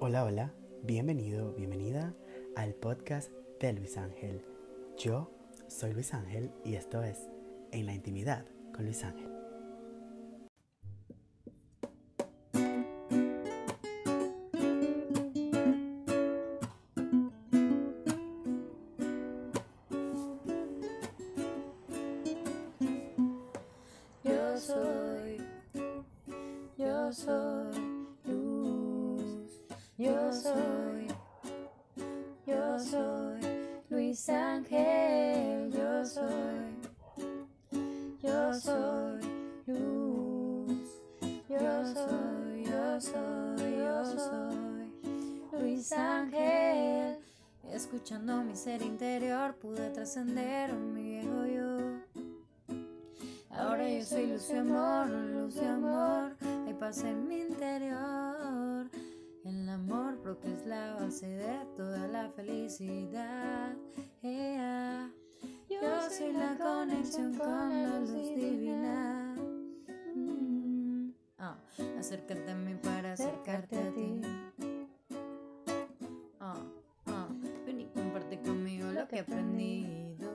Hola, hola, bienvenido, bienvenida al podcast de Luis Ángel. Yo soy Luis Ángel y esto es En la Intimidad con Luis Ángel. Luis Ángel, yo soy, yo soy luz, yo soy, yo soy, yo soy Luis Ángel. Escuchando mi ser interior pude trascender mi viejo yo. Ahora yo soy luz y amor, luz y amor, hay paz en mi interior. El amor porque es la base de toda la felicidad. Yo soy la conexión con la luz divina. Mm. Ah, acércate a mí para acercarte a ti. Ah, ah, ven y comparte conmigo lo que he aprendido.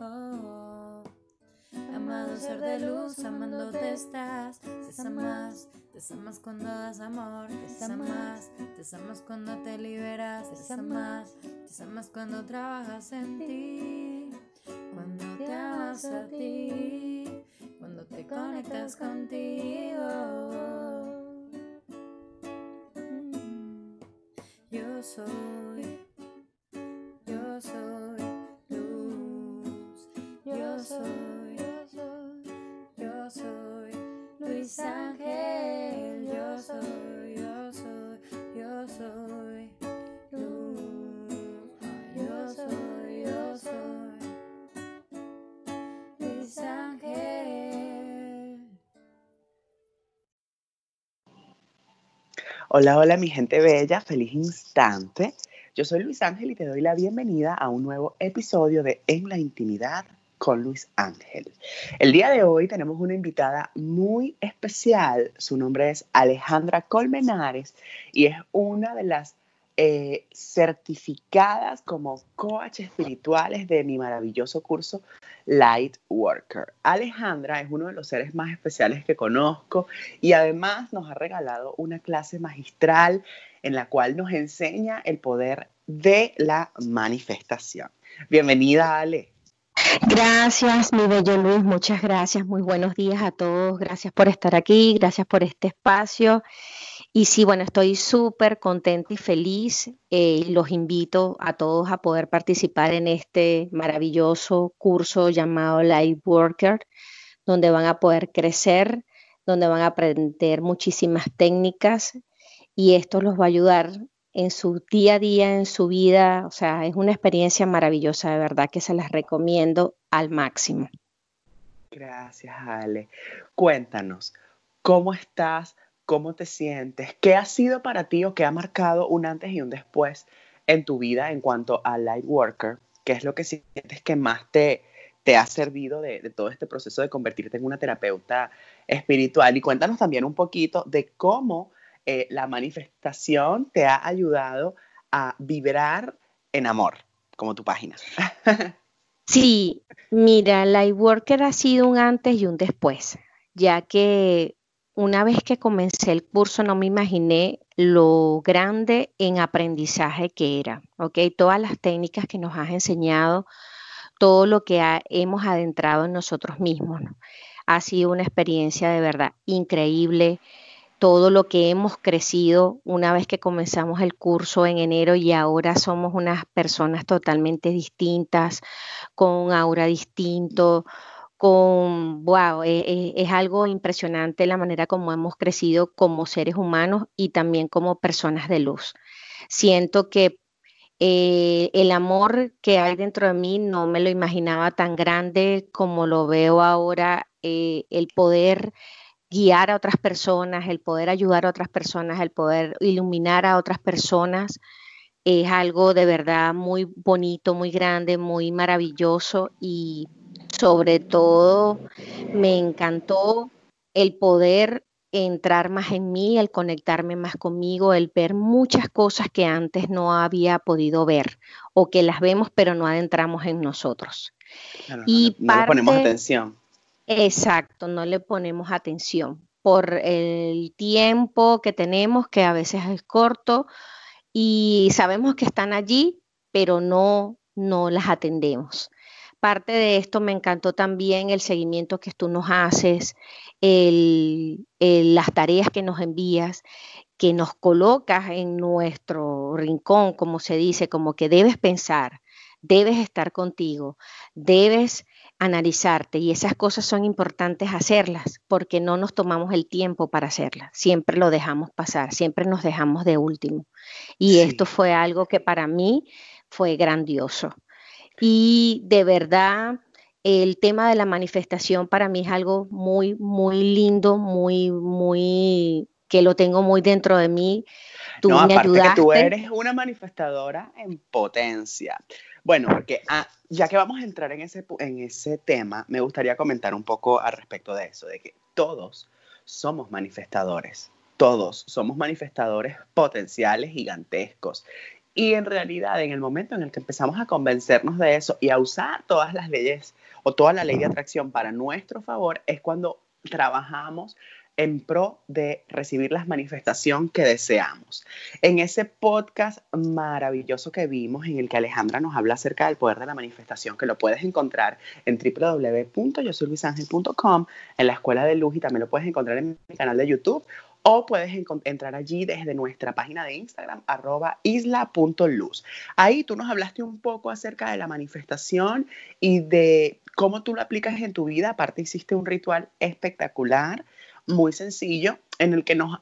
Oh, Amado ser de luz, amándote estás. Te amas, te amas cuando das amor. Te amas, te amas cuando te liberas. Te amas, te amas cuando trabajas en ti. Cuando te amas a ti. Cuando te conectas contigo. Yo soy, Hola, hola mi gente bella, feliz instante. Yo soy Luis Ángel y te doy la bienvenida a un nuevo episodio de En la Intimidad con Luis Ángel. El día de hoy tenemos una invitada muy especial. Su nombre es Alejandra Colmenares y es una de las eh, certificadas como coach espirituales de mi maravilloso curso Light Worker. Alejandra es uno de los seres más especiales que conozco y además nos ha regalado una clase magistral en la cual nos enseña el poder de la manifestación. Bienvenida, Ale. Gracias, mi bello Luis, muchas gracias, muy buenos días a todos, gracias por estar aquí, gracias por este espacio. Y sí, bueno, estoy súper contenta y feliz. eh, los invito a todos a poder participar en este maravilloso curso llamado Light Worker, donde van a poder crecer, donde van a aprender muchísimas técnicas y esto los va a ayudar en su día a día, en su vida. O sea, es una experiencia maravillosa, de verdad que se las recomiendo al máximo. Gracias, Ale. Cuéntanos, ¿cómo estás? ¿Cómo te sientes? ¿Qué ha sido para ti o qué ha marcado un antes y un después en tu vida en cuanto a Light Worker? ¿Qué es lo que sientes que más te, te ha servido de, de todo este proceso de convertirte en una terapeuta espiritual? Y cuéntanos también un poquito de cómo eh, la manifestación te ha ayudado a vibrar en amor, como tu página. Sí, mira, Lightworker ha sido un antes y un después, ya que una vez que comencé el curso no me imaginé lo grande en aprendizaje que era, ¿ok? Todas las técnicas que nos has enseñado, todo lo que hemos adentrado en nosotros mismos. Ha sido una experiencia de verdad increíble todo lo que hemos crecido una vez que comenzamos el curso en enero y ahora somos unas personas totalmente distintas, con un aura distinto, con, wow, e- e- es, algo impresionante la manera como hemos crecido como seres humanos y también como personas de luz. Siento que eh, el amor que hay dentro de mí no me lo imaginaba tan grande como lo veo ahora, eh, el poder guiar a otras personas, el poder ayudar a otras personas, el poder iluminar a otras personas, es algo de verdad muy bonito, muy grande, muy maravilloso y sobre todo me encantó el poder entrar más en mí, el conectarme más conmigo, el ver muchas cosas que antes no había podido ver o que las vemos pero no adentramos en nosotros. y no, le ponemos atención. Exacto, no le ponemos atención por el tiempo que tenemos, que a veces es corto, y sabemos que están allí, pero no, no las atendemos. Parte de esto me encantó también el seguimiento que tú nos haces, las tareas que nos envías, que nos colocas en nuestro rincón, como se dice, como que debes pensar, debes estar contigo, debes analizarte y esas cosas son importantes hacerlas porque no nos tomamos el tiempo para hacerlas, siempre lo dejamos pasar, siempre nos dejamos de último. Y esto fue algo que para mí fue grandioso. Y de verdad, el tema de la manifestación para mí es algo muy, muy lindo, muy, muy, que lo tengo muy dentro de mí. Tú no, aparte que tú eres una manifestadora en potencia. Bueno, porque ah, ya que vamos a entrar en ese, en ese tema, me gustaría comentar un poco al respecto de eso, de que todos somos manifestadores, todos somos manifestadores potenciales gigantescos. Y en realidad, en el momento en el que empezamos a convencernos de eso y a usar todas las leyes o toda la ley de atracción para nuestro favor, es cuando trabajamos en pro de recibir la manifestación que deseamos. En ese podcast maravilloso que vimos, en el que Alejandra nos habla acerca del poder de la manifestación, que lo puedes encontrar en www.yosurvisangel.com, en la Escuela de Luz y también lo puedes encontrar en mi canal de YouTube o puedes entrar allí desde nuestra página de Instagram, arroba isla.luz. Ahí tú nos hablaste un poco acerca de la manifestación y de cómo tú lo aplicas en tu vida. Aparte hiciste un ritual espectacular muy sencillo en el que nos,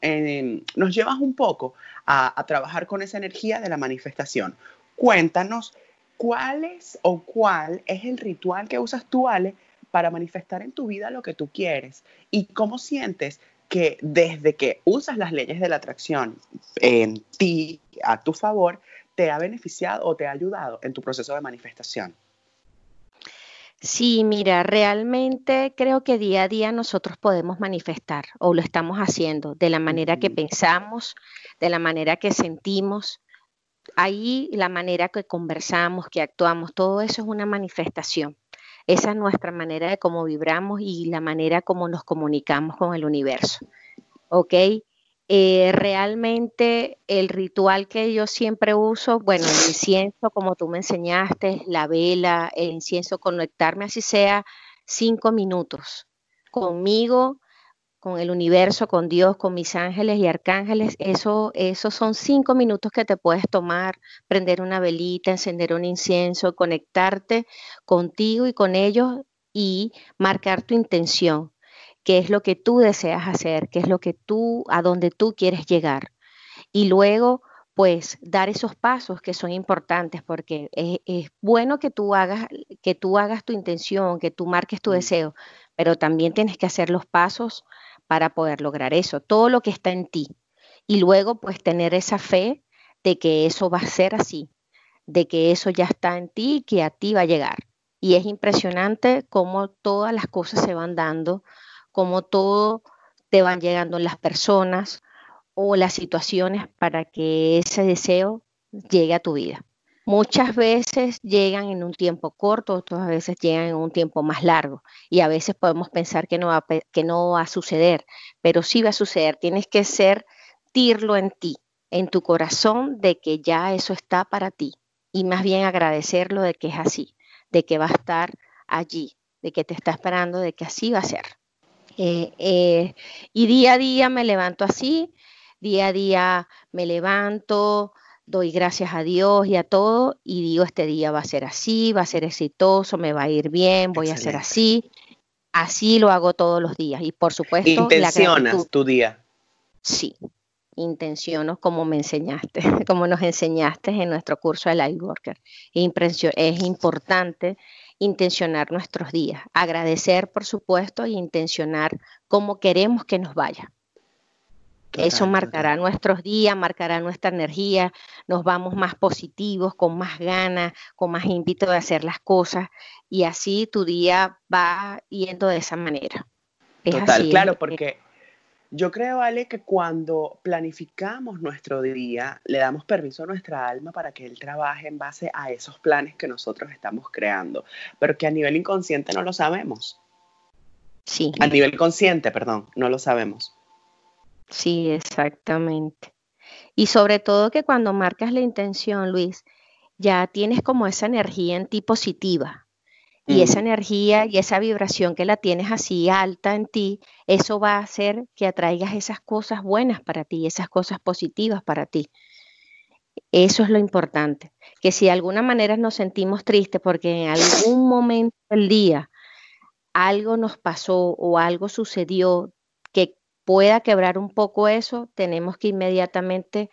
nos llevas un poco a, trabajar con esa energía de la manifestación. Cuéntanos cuál es o cuál es el ritual que usas tú, Ale, para manifestar en tu vida lo que tú quieres y cómo sientes que desde que usas las leyes de la atracción en ti, a tu favor, te ha beneficiado o te ha ayudado en tu proceso de manifestación. Sí, mira, realmente creo que día a día nosotros podemos manifestar o lo estamos haciendo de la manera que pensamos, de la manera que sentimos. Ahí la manera que conversamos, que actuamos, todo eso es una manifestación. Esa es nuestra manera de cómo vibramos y la manera como nos comunicamos con el universo. ¿Ok? Eh, realmente el ritual que yo siempre uso, bueno, el incienso, como tú me enseñaste, la vela, el incienso, conectarme así sea cinco minutos conmigo, con el universo, con Dios, con mis ángeles y arcángeles, eso, esos son cinco minutos que te puedes tomar, prender una velita, encender un incienso, conectarte contigo y con ellos y marcar tu intención qué es lo que tú deseas hacer, qué es lo que tú, a dónde tú quieres llegar. Y luego, pues, dar esos pasos que son importantes, porque es, bueno que tú hagas, que tú hagas tu intención, que tú marques tu deseo, pero también tienes que hacer los pasos para poder lograr eso, todo lo que está en ti. Y luego, pues, tener esa fe de que eso va a ser así, de que eso ya está en ti y que a ti va a llegar. Y es impresionante cómo todas las cosas se van dando cómo todo te van llegando las personas o las situaciones para que ese deseo llegue a tu vida. Muchas veces llegan en un tiempo corto, otras veces llegan en un tiempo más largo y a veces podemos pensar que no va, que no va a suceder, pero sí va a suceder. Tienes que sentirlo en ti, en tu corazón, de que ya eso está para ti y más bien agradecerlo de que es así, de que va a estar allí, de que te está esperando, de que así va a ser. Eh, eh, y día a día me levanto así, día a día me levanto, doy gracias a Dios y a todo y digo, este día va a ser así, va a ser exitoso, me va a ir bien, voy a ser así. Así lo hago todos los días y por supuesto... Intencionas tu día. Sí, intenciono como me enseñaste, como nos enseñaste en nuestro curso de Lightworker. Es importante intencionar nuestros días, agradecer por supuesto y intencionar cómo queremos que nos vaya. Eso marcará nuestros días, marcará nuestra energía, nos vamos más positivos, con más ganas, con más ímpetu de hacer las cosas y así tu día va yendo de esa manera. Total, claro, porque Yo creo, Ale, que cuando planificamos nuestro día, le damos permiso a nuestra alma para que él trabaje en base a esos planes que nosotros estamos creando, pero que a nivel inconsciente no lo sabemos. Sí. A nivel consciente, perdón, no lo sabemos. Sí, exactamente. Y sobre todo que cuando marcas la intención, Luis, ya tienes como esa energía en ti positiva. Y esa energía y esa vibración que la tienes así alta en ti, eso va a hacer que atraigas esas cosas buenas para ti, esas cosas positivas para ti. Eso es lo importante. Que si de alguna manera nos sentimos tristes porque en algún momento del día algo nos pasó o algo sucedió que pueda quebrar un poco eso, tenemos que inmediatamente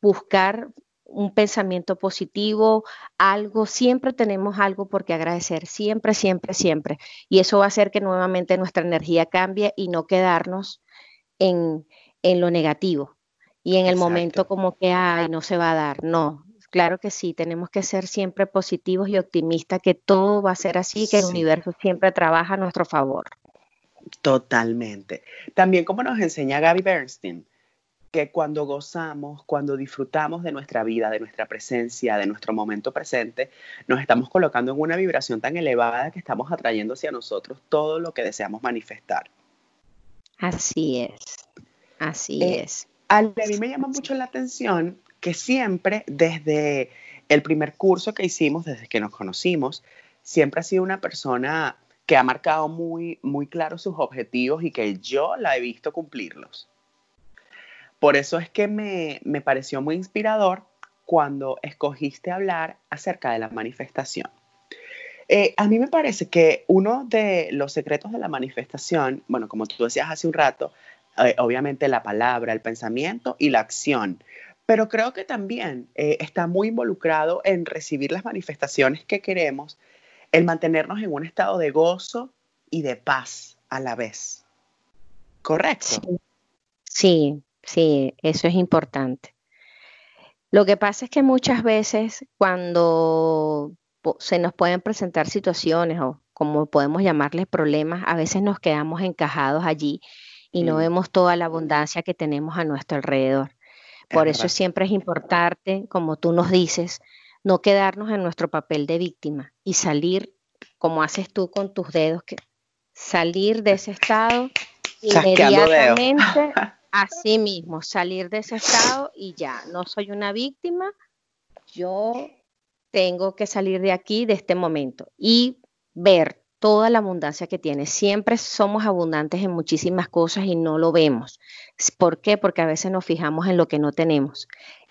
buscar un pensamiento positivo, algo, siempre tenemos algo por qué agradecer, siempre, siempre, siempre. Y eso va a hacer que nuevamente nuestra energía cambie y no quedarnos en, en lo negativo. Y en el momento como que, ay, no se va a dar. No, claro que sí, tenemos que ser siempre positivos y optimistas, que todo va a ser así, que el universo siempre trabaja a nuestro favor. Totalmente. También como nos enseña Gaby Bernstein, que cuando gozamos, cuando disfrutamos de nuestra vida, de nuestra presencia, de nuestro momento presente, nos estamos colocando en una vibración tan elevada que estamos atrayendo hacia nosotros todo lo que deseamos manifestar. Así es, así eh, es. A mí me llama mucho la atención que siempre desde el primer curso que hicimos, desde que nos conocimos, siempre ha sido una persona que ha marcado muy, muy claro sus objetivos y que yo la he visto cumplirlos. Por eso es que me, pareció muy inspirador cuando escogiste hablar acerca de la manifestación. Eh, a mí me parece que uno de los secretos de la manifestación, bueno, como tú decías hace un rato, eh, obviamente la palabra, el pensamiento y la acción, pero creo que también eh, está muy involucrado en recibir las manifestaciones que queremos, el mantenernos en un estado de gozo y de paz a la vez. ¿Correcto? sí, Sí, eso es importante. Lo que pasa es que muchas veces cuando se nos pueden presentar situaciones o como podemos llamarles problemas, a veces nos quedamos encajados allí y no mm. vemos toda la abundancia que tenemos a nuestro alrededor. Por eso siempre es importante, como tú nos dices, no quedarnos en nuestro papel de víctima y salir, como haces tú con tus dedos, que salir de ese estado inmediatamente Así mismo, salir de ese estado y ya, no soy una víctima, yo tengo que salir de aquí, de este momento, y ver toda la abundancia que tiene. Siempre somos abundantes en muchísimas cosas y no lo vemos. ¿Por qué? Porque a veces nos fijamos en lo que no tenemos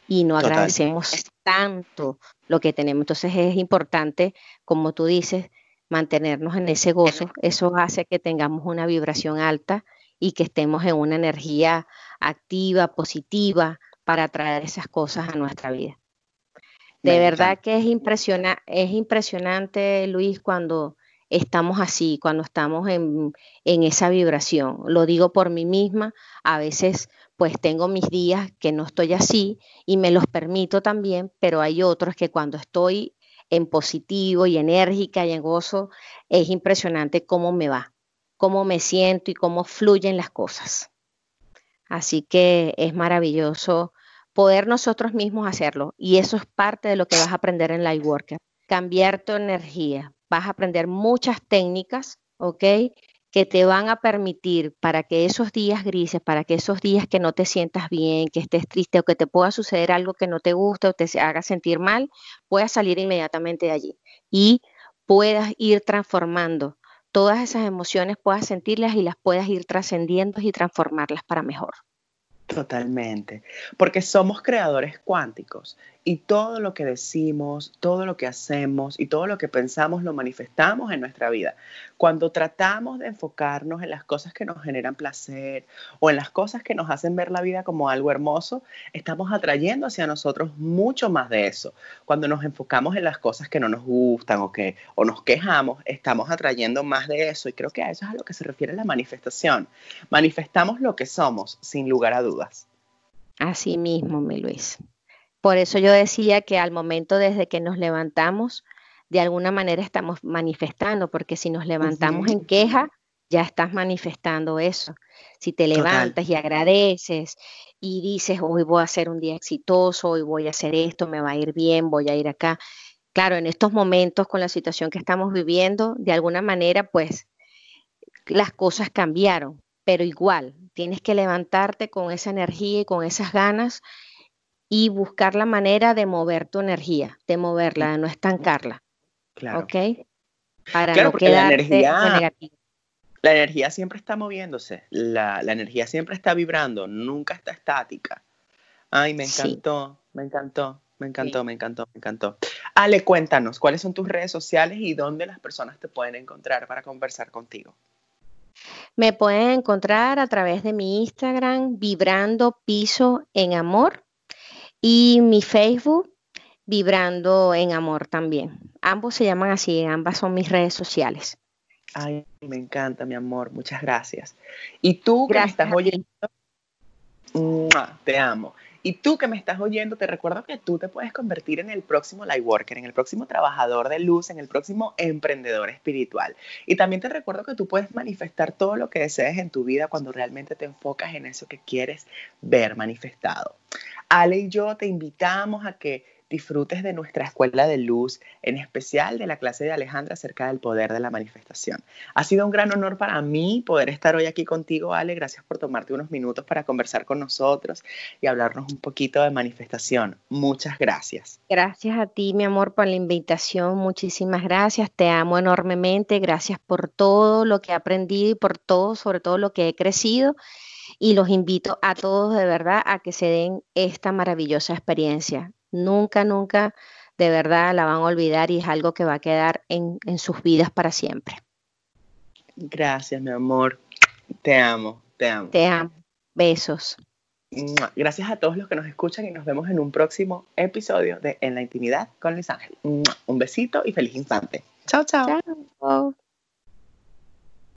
y no agradecemos tanto lo que tenemos. Entonces es importante, como tú dices, mantenernos en ese gozo. Eso hace que tengamos una vibración alta y que estemos en una energía activa, positiva, para traer esas cosas a nuestra vida. De verdad que es, es impresionante, Luis, cuando estamos así, cuando estamos en, en, esa vibración. Lo digo por mí misma, a veces pues tengo mis días que no estoy así y me los permito también, pero hay otros que cuando estoy en positivo y enérgica y en gozo, es impresionante cómo me va cómo me siento y cómo fluyen las cosas. Así que es maravilloso poder nosotros mismos hacerlo. Y eso es parte de lo que vas a aprender en Lightworker. Cambiar tu energía. Vas a aprender muchas técnicas, ¿ok? Que te van a permitir para que esos días grises, para que esos días que no te sientas bien, que estés triste o que te pueda suceder algo que no te guste o te haga sentir mal, puedas salir inmediatamente de allí y puedas ir transformando todas esas emociones puedas sentirlas y las puedas ir trascendiendo y transformarlas para mejor. Totalmente, porque somos creadores cuánticos y todo lo que decimos, todo lo que hacemos y todo lo que pensamos lo manifestamos en nuestra vida. Cuando tratamos de enfocarnos en las cosas que nos generan placer o en las cosas que nos hacen ver la vida como algo hermoso, estamos atrayendo hacia nosotros mucho más de eso. Cuando nos enfocamos en las cosas que no nos gustan o que o nos quejamos, estamos atrayendo más de eso y creo que a eso es a lo que se refiere la manifestación. Manifestamos lo que somos sin lugar a dudas. Así mismo, mi Luis. Por eso yo decía que al momento desde que nos levantamos, de alguna manera estamos manifestando, porque si nos levantamos en queja, ya estás manifestando eso. Si te levantas y agradeces y dices, hoy voy a ser un día exitoso, hoy voy a hacer esto, me va a ir bien, voy a ir acá. Claro, en estos momentos con la situación que estamos viviendo, de alguna manera, pues las cosas cambiaron, pero igual, tienes que levantarte con esa energía y con esas ganas y buscar la manera de mover tu energía, de moverla, de no estancarla. Claro. ¿Ok? Para no quedarte negativo la energía siempre está moviéndose, la, energía siempre está vibrando, nunca está estática. Ay, me encantó, me encantó, me encantó, me encantó, me encantó. Ale, cuéntanos, ¿cuáles son tus redes sociales y dónde las personas te pueden encontrar para conversar contigo? Me pueden encontrar a través de mi Instagram, Vibrando Piso en Amor, y mi Facebook, Vibrando en Amor también. Ambos se llaman así, ambas son mis redes sociales. Ay, me encanta, mi amor, muchas gracias. Y tú que me estás oyendo, te amo. Y tú que me estás oyendo, te recuerdo que tú te puedes convertir en el próximo Lightworker, en el próximo trabajador de luz, en el próximo emprendedor espiritual. Y también te recuerdo que tú puedes manifestar todo lo que desees en tu vida cuando realmente te enfocas en eso que quieres ver manifestado. Ale y yo te invitamos a que disfrutes de nuestra escuela de luz, en especial de la clase de Alejandra acerca del poder de la manifestación. Ha sido un gran honor para mí poder estar hoy aquí contigo, Ale. Gracias por tomarte unos minutos para conversar con nosotros y hablarnos un poquito de manifestación. Muchas gracias. Gracias a ti, mi amor, por la invitación. Muchísimas gracias. Te amo enormemente. Gracias por todo lo que he aprendido y por todo, sobre todo lo que he crecido y los invito a todos de verdad a que se den esta maravillosa experiencia nunca, nunca de verdad la van a olvidar y es algo que va a quedar en, sus vidas para siempre. Gracias, mi amor. Te amo, te amo. Te amo. Besos. Gracias a todos los que nos escuchan y nos vemos en un próximo episodio de En la Intimidad con Luis Ángel. Un besito y feliz instante. Chao, chao. chao.